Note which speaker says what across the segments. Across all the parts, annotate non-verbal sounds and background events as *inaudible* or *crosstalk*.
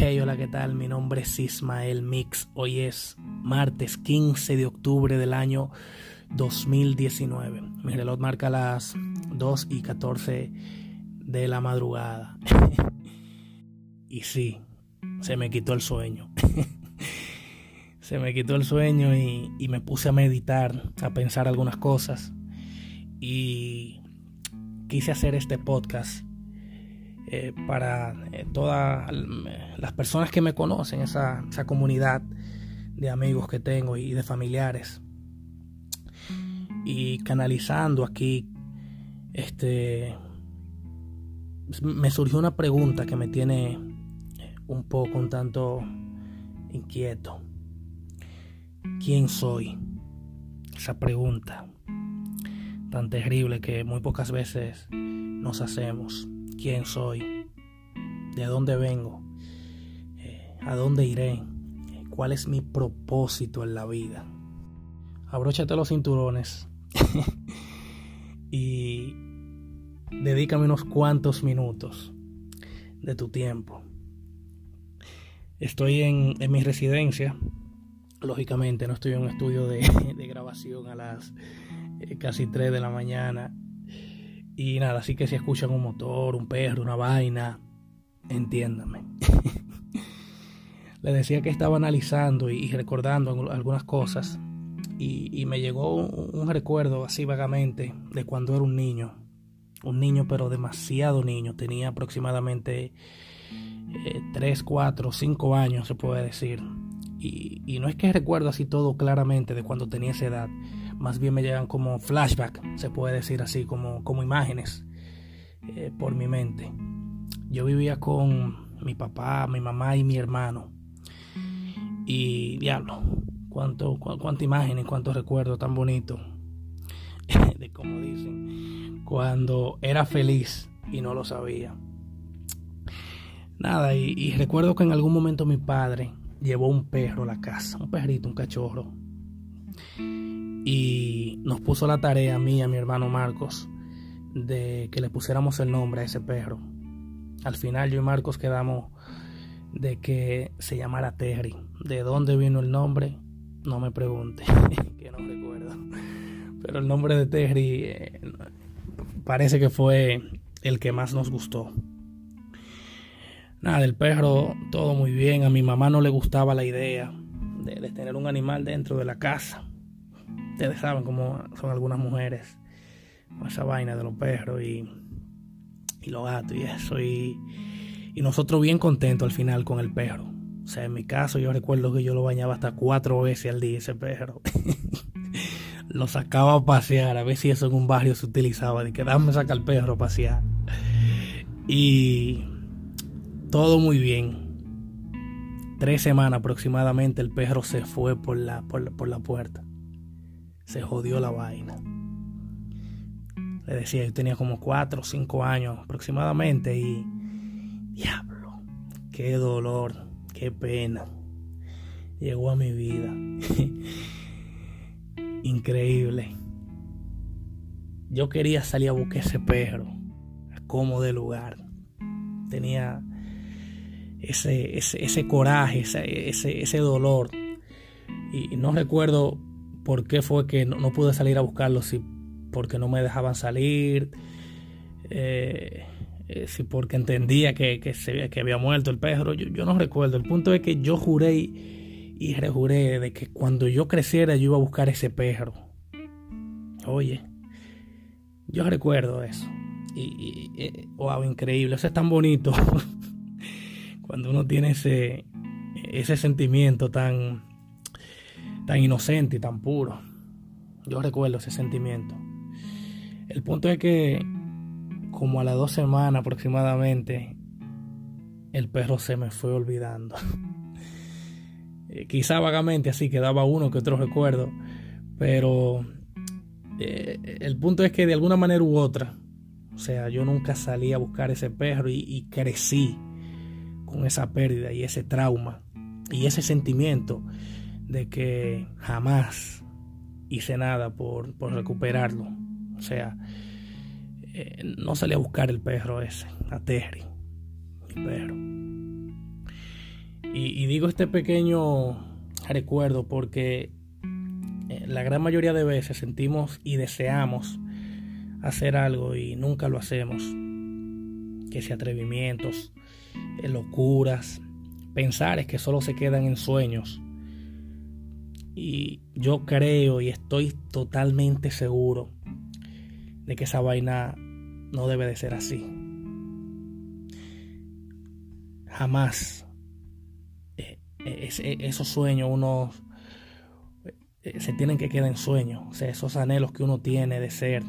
Speaker 1: Hey, hola, ¿qué tal? Mi nombre es Ismael Mix. Hoy es martes 15 de octubre del año 2019. Mi reloj marca las 2 y 14 de la madrugada. *laughs* y sí, se me quitó el sueño. *laughs* se me quitó el sueño y, y, me puse a meditar, a pensar algunas cosas. Y quise hacer este podcast eh, para eh, todas las personas que me conocen, esa, esa comunidad de amigos que tengo y de familiares. Y canalizando aquí, este, me surgió una pregunta que me tiene un poco, un tanto inquieto. ¿Quién soy? Esa pregunta tan terrible que muy pocas veces nos hacemos quién soy, de dónde vengo, eh, a dónde iré, cuál es mi propósito en la vida. Abróchate los cinturones *laughs* y dedícame unos cuantos minutos de tu tiempo. Estoy en, mi residencia, lógicamente no estoy en un estudio de, *laughs* grabación a las eh, casi 3 de la mañana y nada, así que si escuchan un motor, un perro, una vaina, entiéndame. *laughs* Le decía que estaba analizando y recordando algunas cosas y, me llegó un, recuerdo así vagamente de cuando era un niño. Un niño pero demasiado niño. Tenía aproximadamente 3, 4, 5 años se puede decir. Y, y no es que recuerdo así todo claramente de cuando tenía esa edad más bien me llegan como flashback, se puede decir así, como, como imágenes eh, por mi mente. Yo vivía con mi papá, mi mamá y mi hermano. Y diablo, cuánto, cuánta imágenes, cuántos recuerdos tan bonitos *laughs* de como dicen, cuando era feliz y no lo sabía. Nada, y, y, recuerdo que en algún momento mi padre llevó un perro a la casa, un perrito, un cachorro y nos puso la tarea a mí y a mi hermano Marcos de que le pusiéramos el nombre a ese perro. Al final yo y Marcos quedamos de que se llamara Terry. ¿De dónde vino el nombre? No me pregunte, *laughs* que no recuerdo. Pero el nombre de Terry eh, parece que fue el que más nos gustó. Nada, el perro todo muy bien. A mi mamá no le gustaba la idea de tener un animal dentro de la casa ustedes saben cómo son algunas mujeres con esa vaina de los perros y, los gatos y eso. Y, nosotros bien contentos al final con el perro. O sea, en mi caso yo recuerdo que yo lo bañaba hasta cuatro veces al día ese perro. *laughs* lo sacaba a pasear, a ver si eso en un barrio se utilizaba, de que dame saca el perro a pasear. Y todo muy bien. Tres semanas aproximadamente el perro se fue por la, por, por la puerta se jodió la vaina. Le decía, yo tenía como 4 o 5 años aproximadamente y... Diablo, qué dolor, qué pena. Llegó a mi vida. *laughs* Increíble. Yo quería salir a buscar ese perro, como de lugar. Tenía ese, ese, ese coraje, ese, ese, ese dolor. Y no recuerdo por qué fue que no, pude salir a buscarlo, si porque no me dejaban salir, eh, eh, si porque entendía que, que, se, que había muerto el perro, yo, no recuerdo. El punto es que yo juré y, rejuré de que cuando yo creciera yo iba a buscar ese perro. Oye, yo recuerdo eso. Y, y, wow, increíble, eso es tan bonito. *laughs* cuando uno tiene ese, ese sentimiento tan tan inocente y tan puro. Yo recuerdo ese sentimiento. El punto es que como a las dos semanas aproximadamente, el perro se me fue olvidando. *laughs* Eh, quizá vagamente así quedaba uno que otro recuerdo, pero eh, el punto es que de alguna manera u otra, o sea, yo nunca salí a buscar ese perro y, y crecí con esa pérdida y ese trauma y ese sentimiento de que jamás hice nada por, recuperarlo. O sea, eh, no salí a buscar el perro ese, a Terry, mi perro. Y, digo este pequeño recuerdo porque eh, la gran mayoría de veces sentimos y deseamos hacer algo y nunca lo hacemos. Que si atrevimientos, eh, locuras, pensar es que solo se quedan en sueños. Y yo creo y estoy totalmente seguro de que esa vaina no debe de ser así. Jamás eh, eh, esos sueños uno se tienen que quedar en sueños. O sea, esos anhelos que uno tiene de ser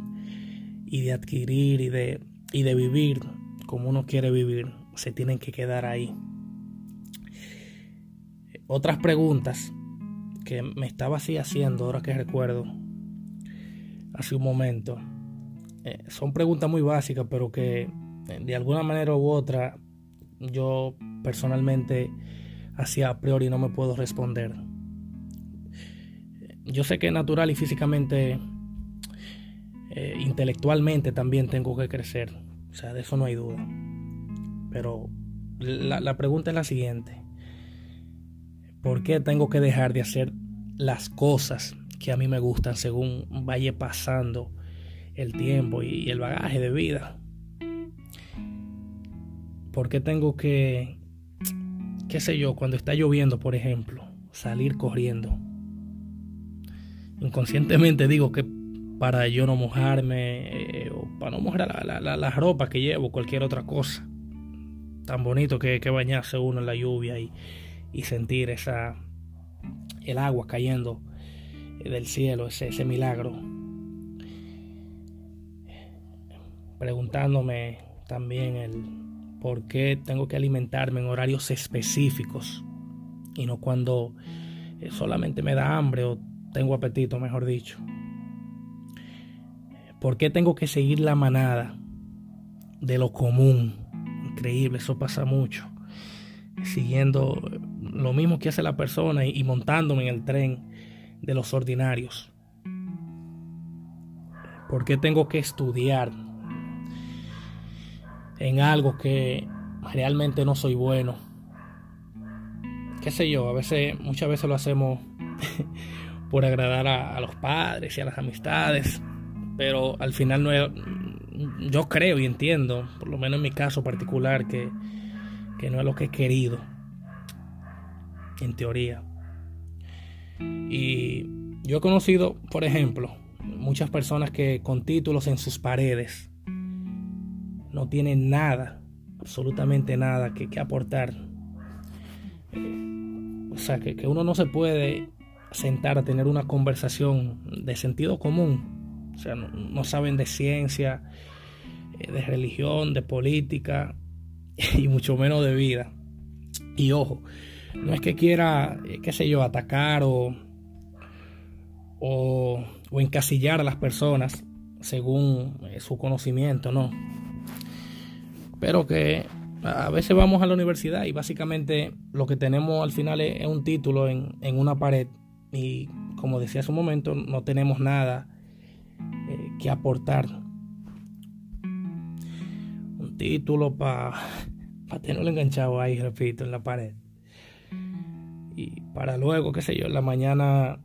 Speaker 1: y de adquirir y de, y de vivir como uno quiere vivir, se tienen que quedar ahí. Otras preguntas que me estaba así haciendo, ahora que recuerdo, hace un momento, eh, son preguntas muy básicas, pero que eh, de alguna manera u otra yo personalmente hacia a priori no me puedo responder. Yo sé que natural y físicamente eh, intelectualmente también tengo que crecer. O sea, de eso no hay duda. Pero la, la pregunta es la siguiente. ¿Por qué tengo que dejar de hacer las cosas que a mí me gustan según vaya pasando el tiempo y el bagaje de vida? ¿Por qué tengo que, qué sé yo, cuando está lloviendo, por ejemplo, salir corriendo? Inconscientemente digo que para yo no mojarme eh, o para no mojar la, ropa que llevo, cualquier otra cosa. Tan bonito que, que bañarse uno en la lluvia y, y sentir esa el agua cayendo del cielo, ese, ese milagro. Preguntándome también el por qué tengo que alimentarme en horarios específicos y no cuando eh, solamente me da hambre o tengo apetito, mejor dicho. ¿Por qué tengo que seguir la manada de lo común? Increíble, eso pasa mucho. Siguiendo lo mismo que hace la persona y montándome en el tren de los ordinarios. ¿Por qué tengo que estudiar en algo que realmente no soy bueno? ¿Qué sé yo? A veces, muchas veces lo hacemos *laughs* por agradar a, a los padres y a las amistades pero al final no es, yo creo y entiendo, por lo menos en mi caso particular, que, que no es lo que he querido, en teoría. Y yo he conocido, por ejemplo, muchas personas que con títulos en sus paredes no tienen nada, absolutamente nada que, aportar. o sea, que, que uno no se puede sentar a tener una conversación de sentido común o sea, no, saben de ciencia, eh, de religión, de política *laughs* y mucho menos de vida. Y ojo, no es que quiera, eh, qué sé yo, atacar o, o, encasillar a las personas según eh, su conocimiento, no. Pero que a veces vamos a la universidad y básicamente lo que tenemos al final es, un título en, en, una pared y como decía hace un momento, no tenemos nada eh, que aportar. Un título para pa tenerlo enganchado ahí, repito, en la pared. Para luego, qué sé yo, en la mañana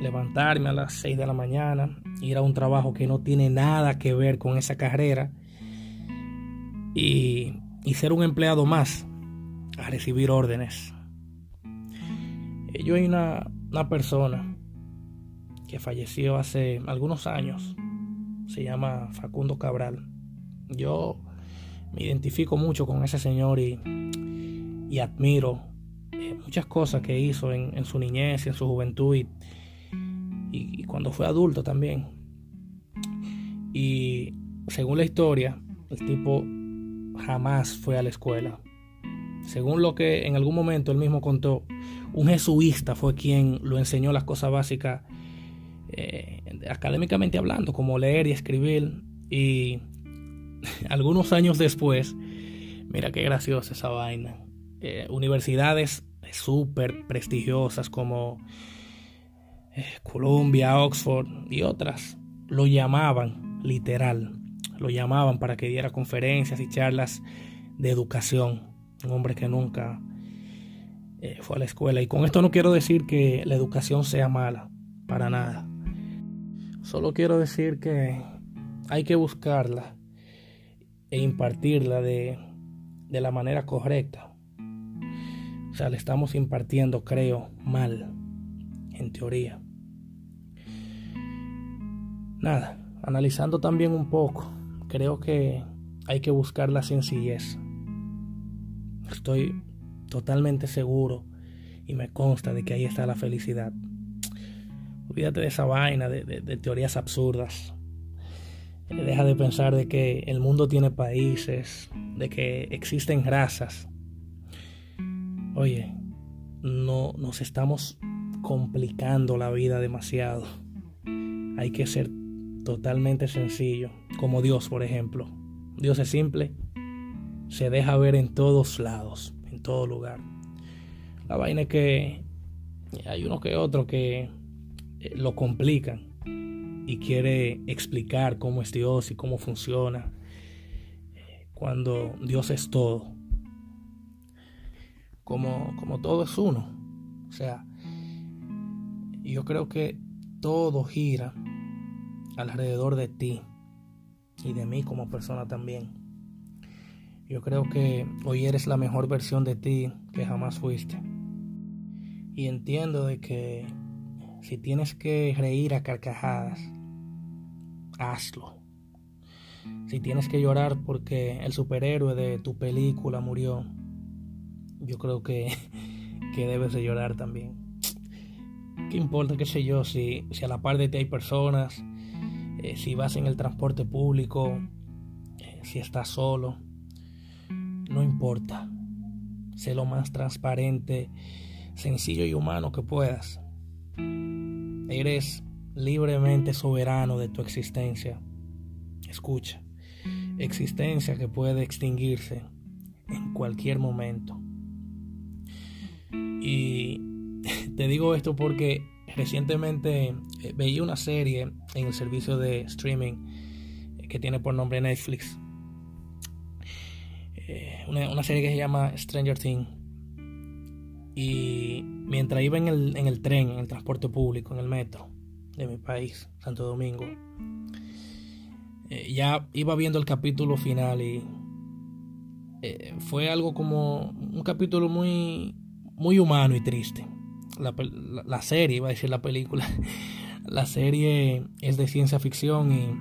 Speaker 1: levantarme a las 6 de la mañana, ir a un trabajo que no tiene nada que ver con esa carrera y, y ser un empleado más a recibir órdenes. Yo hay una, una persona que falleció hace algunos años. Se llama Facundo Cabral. Yo me identifico mucho con ese señor y, y admiro eh, muchas cosas que hizo en, su niñez en su juventud y, y, cuando fue adulto también. Y según la historia, el tipo jamás fue a la escuela. Según lo que en algún momento él mismo contó, un jesuista fue quien lo enseñó las cosas básicas eh, académicamente hablando, como leer y escribir. Y *laughs* algunos años después, mira qué graciosa esa vaina. Eh, universidades súper prestigiosas como eh, Columbia, Oxford y otras lo llamaban, literal, lo llamaban para que diera conferencias y charlas de educación. Un hombre que nunca eh, fue a la escuela. Y con esto no quiero decir que la educación sea mala, para nada. Solo quiero decir que hay que buscarla e impartirla de, de la manera correcta. Sea, le estamos impartiendo, creo, mal, en teoría. Nada, analizando también un poco, creo que hay que buscar la sencillez. Estoy totalmente seguro y me consta de que ahí está la felicidad. Olvídate de esa vaina, de, de teorías absurdas. Deja de pensar de que el mundo tiene países, de que existen razas. Oye, no nos estamos complicando la vida demasiado. Hay que ser totalmente sencillo, como Dios, por ejemplo. Dios es simple, se deja ver en todos lados, en todo lugar. La vaina es que hay uno que otro que eh, lo complican y quiere explicar cómo es Dios y cómo funciona, cuando Dios es todo, como, como todo es uno. O sea, yo creo que todo gira alrededor de ti y de mí como persona también. Yo creo que hoy eres la mejor versión de ti que jamás fuiste. Y entiendo de que si tienes que reír a carcajadas, hazlo. Si tienes que llorar porque el superhéroe de tu película murió, yo creo que, *laughs* que debes de llorar también. ¿Qué importa, qué sé yo, si, si a la par de ti hay personas, eh, si vas en el transporte público, eh, si estás solo? No importa. Sé lo más transparente, sencillo y humano que puedas. Eres libremente soberano de tu existencia. Escucha, existencia que puede extinguirse en cualquier momento. Y *laughs* te digo esto porque recientemente eh, veía una serie en el servicio de streaming eh, que tiene por nombre Netflix. Eh, una, una, serie que se llama Stranger Things. Y mientras iba en el, en el tren, en el transporte público, en el metro, de mi país, Santo Domingo. Ya iba viendo el capítulo final y fue algo como un capítulo muy, muy humano y triste. La, serie, iba a decir la película, *laughs* la serie es de ciencia ficción y,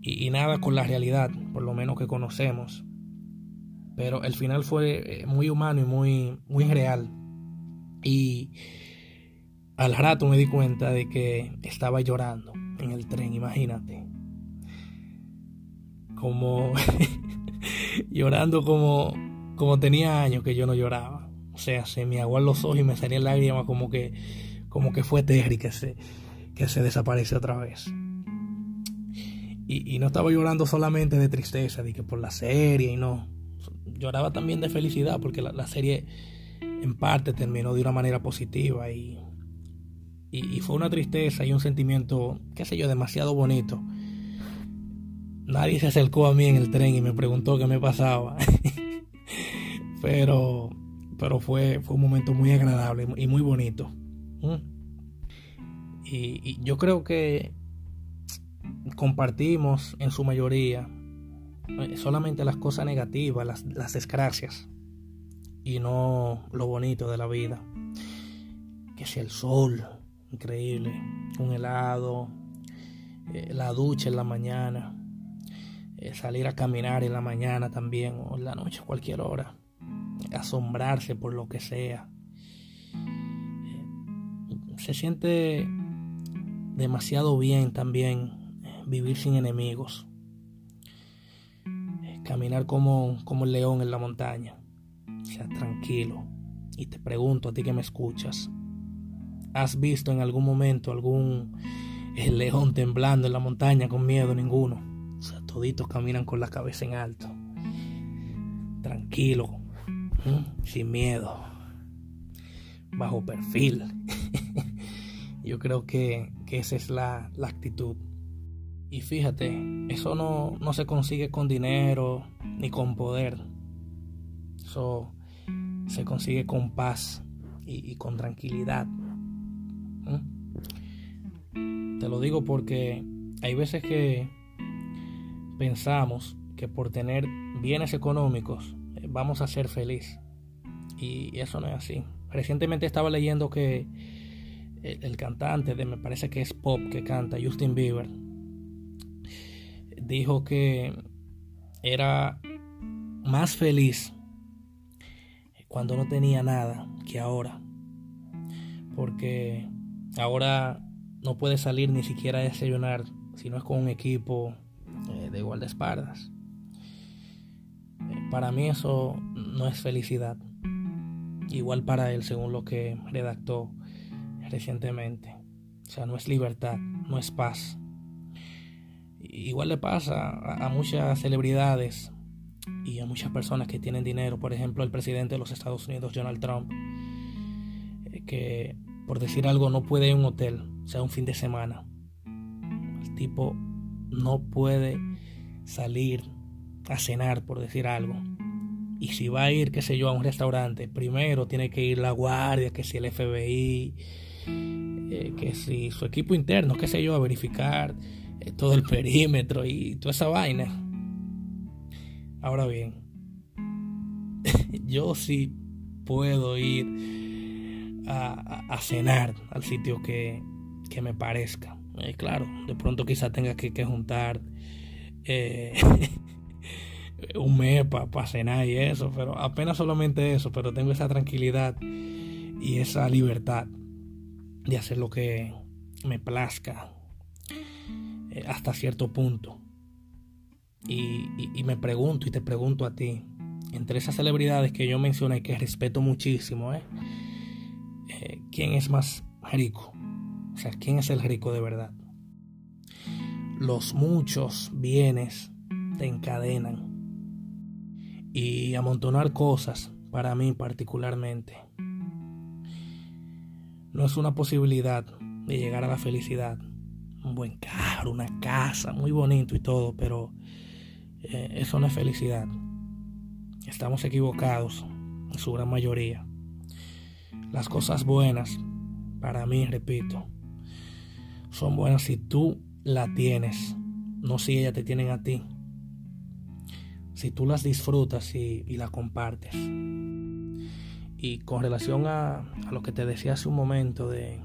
Speaker 1: y, nada con la realidad, por lo menos que conocemos. Pero el final fue eh, muy humano y muy, muy real. Y al rato me di cuenta de que estaba llorando en el tren, imagínate. Como *laughs* llorando como, como tenía años que yo no lloraba. O sea, se me aguan los ojos y me salían lágrimas como que, como que fue Terry que se, que se desaparece otra vez. Y, no estaba llorando solamente de tristeza, de que por la serie y no. Lloraba también de felicidad porque la, la serie en parte terminó de una manera positiva y y, fue una tristeza y un sentimiento, qué sé yo, demasiado bonito. Nadie se acercó a mí en el tren y me preguntó qué me pasaba. *laughs* pero pero fue, fue un momento muy agradable y muy bonito. Y, yo creo que compartimos en su mayoría eh, solamente las cosas negativas, las, las desgracias, y no lo bonito de la vida. Que sea el sol, increíble. Un helado, eh, la ducha en la mañana, eh, salir a caminar en la mañana también, o en la noche, cualquier hora. Asombrarse por lo que sea. Eh, se siente demasiado bien también vivir sin enemigos. Caminar como, como el león en la montaña. sea, tranquilo. Y te pregunto a ti que me escuchas, ¿Has visto en algún momento algún león temblando en la montaña con miedo? Ninguno. O sea, toditos caminan con la cabeza en alto. Tranquilo. Sin miedo. Bajo perfil. *laughs* Yo creo que, esa es la, la, actitud. Y fíjate, eso no, no se consigue con dinero ni con poder. Eso se consigue con paz y, con tranquilidad. Te lo digo porque hay veces que pensamos que por tener bienes económicos vamos a ser felices. Y eso no es así. Recientemente estaba leyendo que el, cantante de, me parece que es pop que canta, Justin Bieber, dijo que era más feliz cuando no tenía nada que ahora. Porque ahora no puede salir ni siquiera a desayunar si no es con un equipo eh, de guardaespaldas. Para mí eso no es felicidad. Igual para él, según lo que redactó recientemente. O sea, no es libertad, no es paz. Igual le pasa a, muchas celebridades y a muchas personas que tienen dinero. Por ejemplo, el presidente de los Estados Unidos, Donald Trump, eh, que por decir algo no puede ir a un hotel, o sea, un fin de semana. El tipo no puede salir a cenar, por decir algo. Y si va a ir, qué sé yo, a un restaurante, primero tiene que ir la guardia, que si el FBI, eh, que si su equipo interno, qué sé yo, a verificar eh, todo el perímetro y toda esa vaina. Ahora bien, *laughs* yo sí puedo ir a, cenar al sitio que, que me parezca. Eh, claro, de pronto quizá tenga que, que juntar *laughs* un mes para cenar y eso, pero apenas solamente eso, pero tengo esa tranquilidad y esa libertad de hacer lo que me plazca eh, hasta cierto punto. Y, me pregunto y te pregunto a ti, entre esas celebridades que yo mencioné que respeto muchísimo, ¿eh? Eh, quién es más rico? O sea, ¿quién es el rico de verdad? Los muchos bienes te encadenan y amontonar cosas, para mí particularmente, no es una posibilidad de llegar a la felicidad. Un buen carro, una casa, muy bonito y todo, pero eh, eso no es felicidad. Estamos equivocados en su gran mayoría. Las cosas buenas, para mí, repito, son buenas si tú la tienes, no si ellas te tienen a ti si tú las disfrutas y, las compartes. Y con relación a, lo que te decía hace un momento de,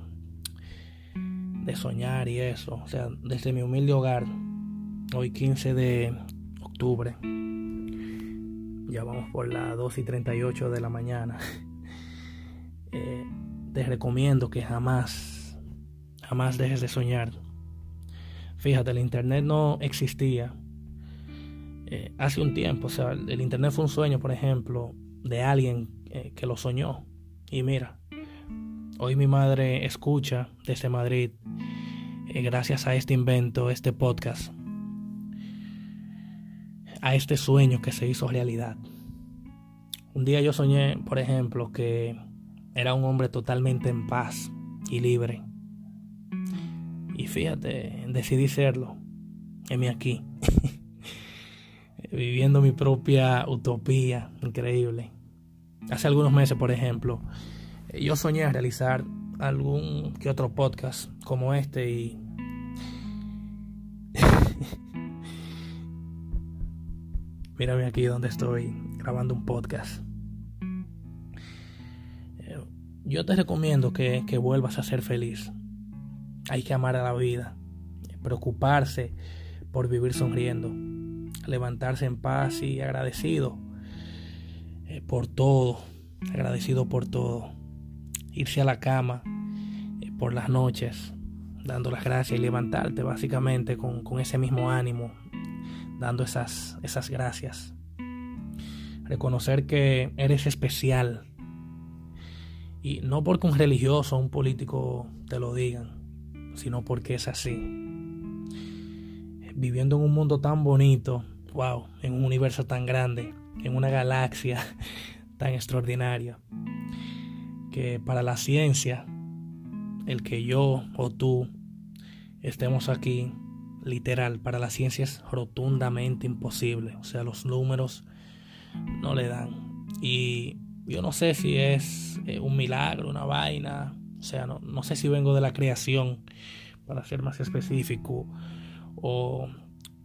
Speaker 1: de soñar y eso, o sea, desde mi humilde hogar, hoy 15 de octubre, ya vamos por las 2 y 38 de la mañana, *laughs* eh, te recomiendo que jamás, jamás dejes de soñar. Fíjate, el internet no existía eh, hace un tiempo. O sea, el Internet fue un sueño, por ejemplo, de alguien eh, que lo soñó. Y mira, hoy mi madre escucha desde Madrid, eh, gracias a este invento, este podcast, a este sueño que se hizo realidad. Un día yo soñé, por ejemplo, que era un hombre totalmente en paz y libre. Y fíjate, decidí serlo. mí aquí. *laughs* viviendo mi propia utopía increíble. Hace algunos meses, por ejemplo, yo soñé realizar algún que otro podcast como este y *laughs* mírame aquí donde estoy grabando un podcast. Yo te recomiendo que, que vuelvas a ser feliz. Hay que amar a la vida, preocuparse por vivir sonriendo levantarse en paz y agradecido eh, por todo, agradecido por todo. Irse a la cama eh, por las noches, dando las gracias y levantarte básicamente con, ese mismo ánimo, dando esas, esas gracias. Reconocer que eres especial. Y no porque un religioso o un político te lo digan, sino porque es así. Viviendo en un mundo tan bonito, wow, en un universo tan grande, en una galaxia *laughs* tan extraordinaria, que para la ciencia, el que yo o tú estemos aquí, literal, para la ciencia es rotundamente imposible. O sea, los números no le dan. Y Yo no sé si es eh, un milagro, una vaina, o sea, no, no sé si vengo de la creación, para ser más específico, o,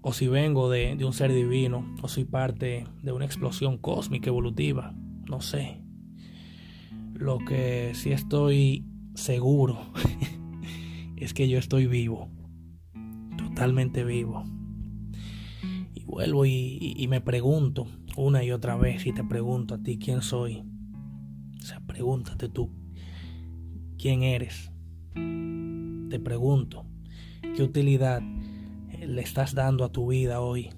Speaker 1: o si vengo de, de un ser divino, o soy parte de una explosión cósmica evolutiva, no sé. Lo que sí estoy seguro *laughs* es que yo estoy vivo, totalmente vivo. Y vuelvo y, me pregunto una y otra vez y te pregunto a ti quién soy. O sea, pregúntate tú, ¿quién eres? Te pregunto, ¿qué utilidad le estás dando a tu vida hoy?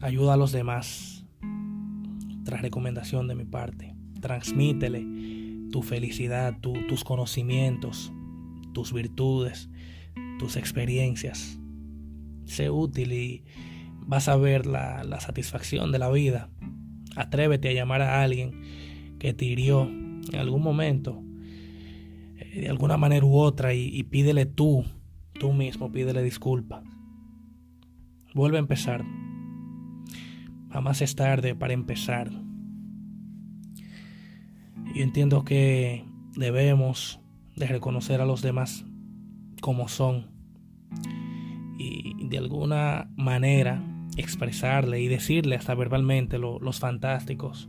Speaker 1: Ayuda a los demás, tras recomendación de mi parte. Transmítele tu felicidad, tus conocimientos, tus virtudes, tus experiencias. Sé útil y vas a ver la, satisfacción de la vida. Atrévete a llamar a alguien que te hirió en algún momento, eh, de alguna manera u otra, y pídele tú, tú mismo, pídele disculpas. Vuelve a empezar. Jamás es tarde para empezar. Yo entiendo que debemos de reconocer a los demás como son y de alguna manera expresarle y decirle hasta verbalmente los fantásticos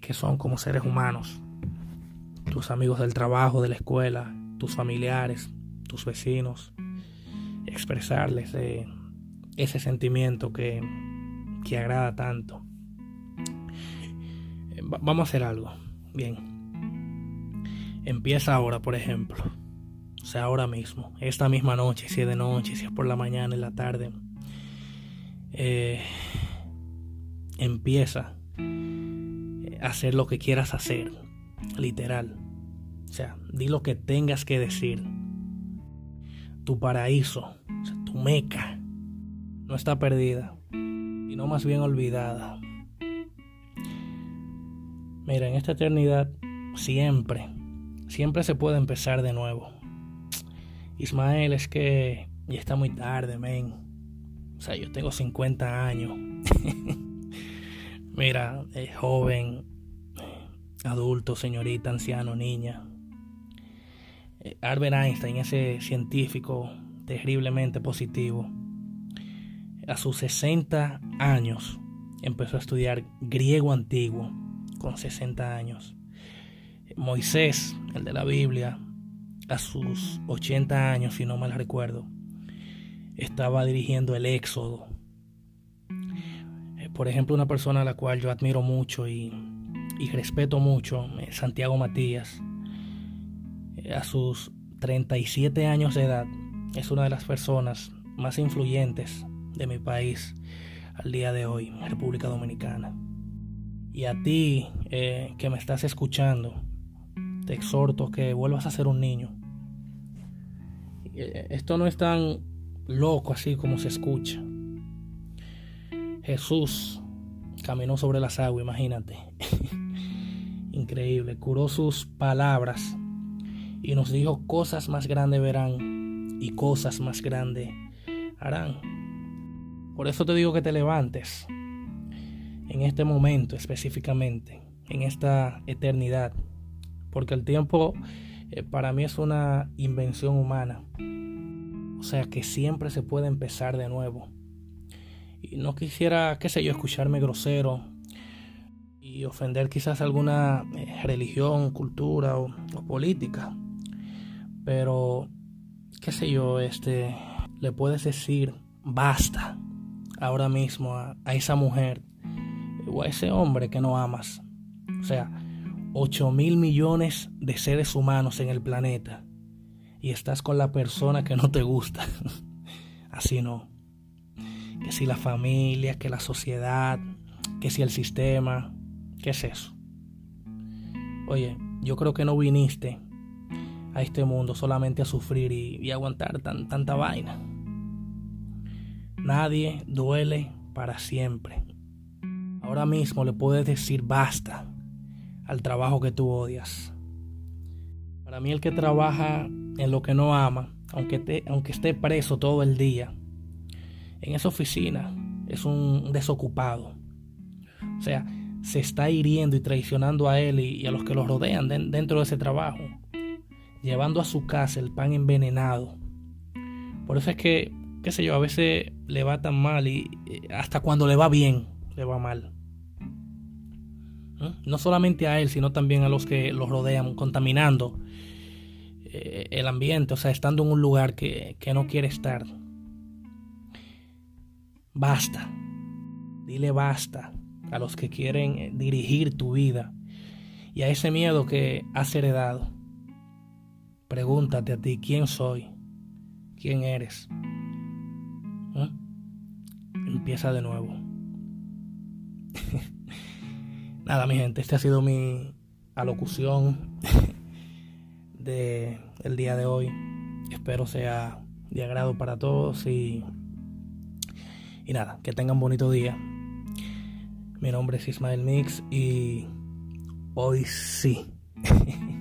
Speaker 1: que son como seres humanos. Tus amigos del trabajo, de la escuela, tus familiares, tus vecinos. Expresarles ese sentimiento que, que agrada tanto. Vamos a hacer algo. Bien. Empieza ahora, por ejemplo. O sea, ahora mismo. Esta misma noche, si es de noche, si es por la mañana, en la tarde. Eh, empieza a hacer lo que quieras hacer. Literal. O sea, di lo que tengas que decir. Tu paraíso, tu meca, no está perdida, sino más bien olvidada. Mira, en esta eternidad siempre, siempre se puede empezar de nuevo. Ismael, es que ya está muy tarde, men. O sea, yo tengo 50 años. *laughs* Mira, joven, adulto, señorita, anciano, niña. Albert Einstein, ese científico terriblemente positivo, a sus 60 años empezó a estudiar griego antiguo con 60 años. Moisés, el de la Biblia, a sus 80 años, si no mal recuerdo, estaba dirigiendo el éxodo. Eh, por ejemplo, una persona a la cual yo admiro mucho y, respeto mucho, eh, Santiago Matías, a sus 37 años de edad, es una de las personas más influyentes de mi país al día de hoy, República Dominicana. Y a ti eh, que me estás escuchando, te exhorto que vuelvas a ser un niño. Eh, esto no es tan loco así como se escucha. Jesús caminó sobre las aguas, imagínate. *laughs* Increíble, curó sus palabras y nos dijo cosas más grandes verán y cosas más grandes harán. Por eso te digo que te levantes, en este momento específicamente, en esta eternidad, porque el tiempo eh, para mí es una invención humana, o sea que siempre se puede empezar de nuevo. Y no quisiera, qué sé yo, escucharme grosero y ofender quizás alguna eh, religión, cultura o, política, pero qué sé yo, este, le puedes decir basta ahora mismo a esa mujer o a ese hombre que no amas. O sea, 8 mil millones de seres humanos en el planeta y estás con la persona que no te gusta. *laughs* Así no. Que si la familia, que la sociedad, que si el sistema, ¿qué es eso? Oye, yo creo que no viniste a este mundo solamente a sufrir y, aguantar tanta vaina. Nadie duele para siempre. Ahora mismo le puedes decir basta al trabajo que tú odias. Para mí el que trabaja en lo que no ama, aunque esté preso todo el día, en esa oficina es un desocupado. O sea, se está hiriendo y traicionando a él y, a los que lo rodean dentro de ese trabajo, llevando a su casa el pan envenenado. Por eso es que, qué sé yo, a veces le va tan mal y hasta cuando le va bien, le va mal. No solamente a él, sino también a los que lo rodean, contaminando eh, el ambiente, o sea, estando en un lugar que, que no quiere estar. Basta. Dile basta a los que quieren eh, dirigir tu vida y a ese miedo que has heredado. Pregúntate a ti, ¿quién soy? ¿Quién eres? ¿Eh? Empieza de nuevo. *laughs* Nada, mi gente, esta ha sido mi alocución *laughs* de el día de hoy. Espero sea de agrado para todos y y nada, que tengan bonito día. Mi nombre es Ismael Mix y hoy sí. *laughs*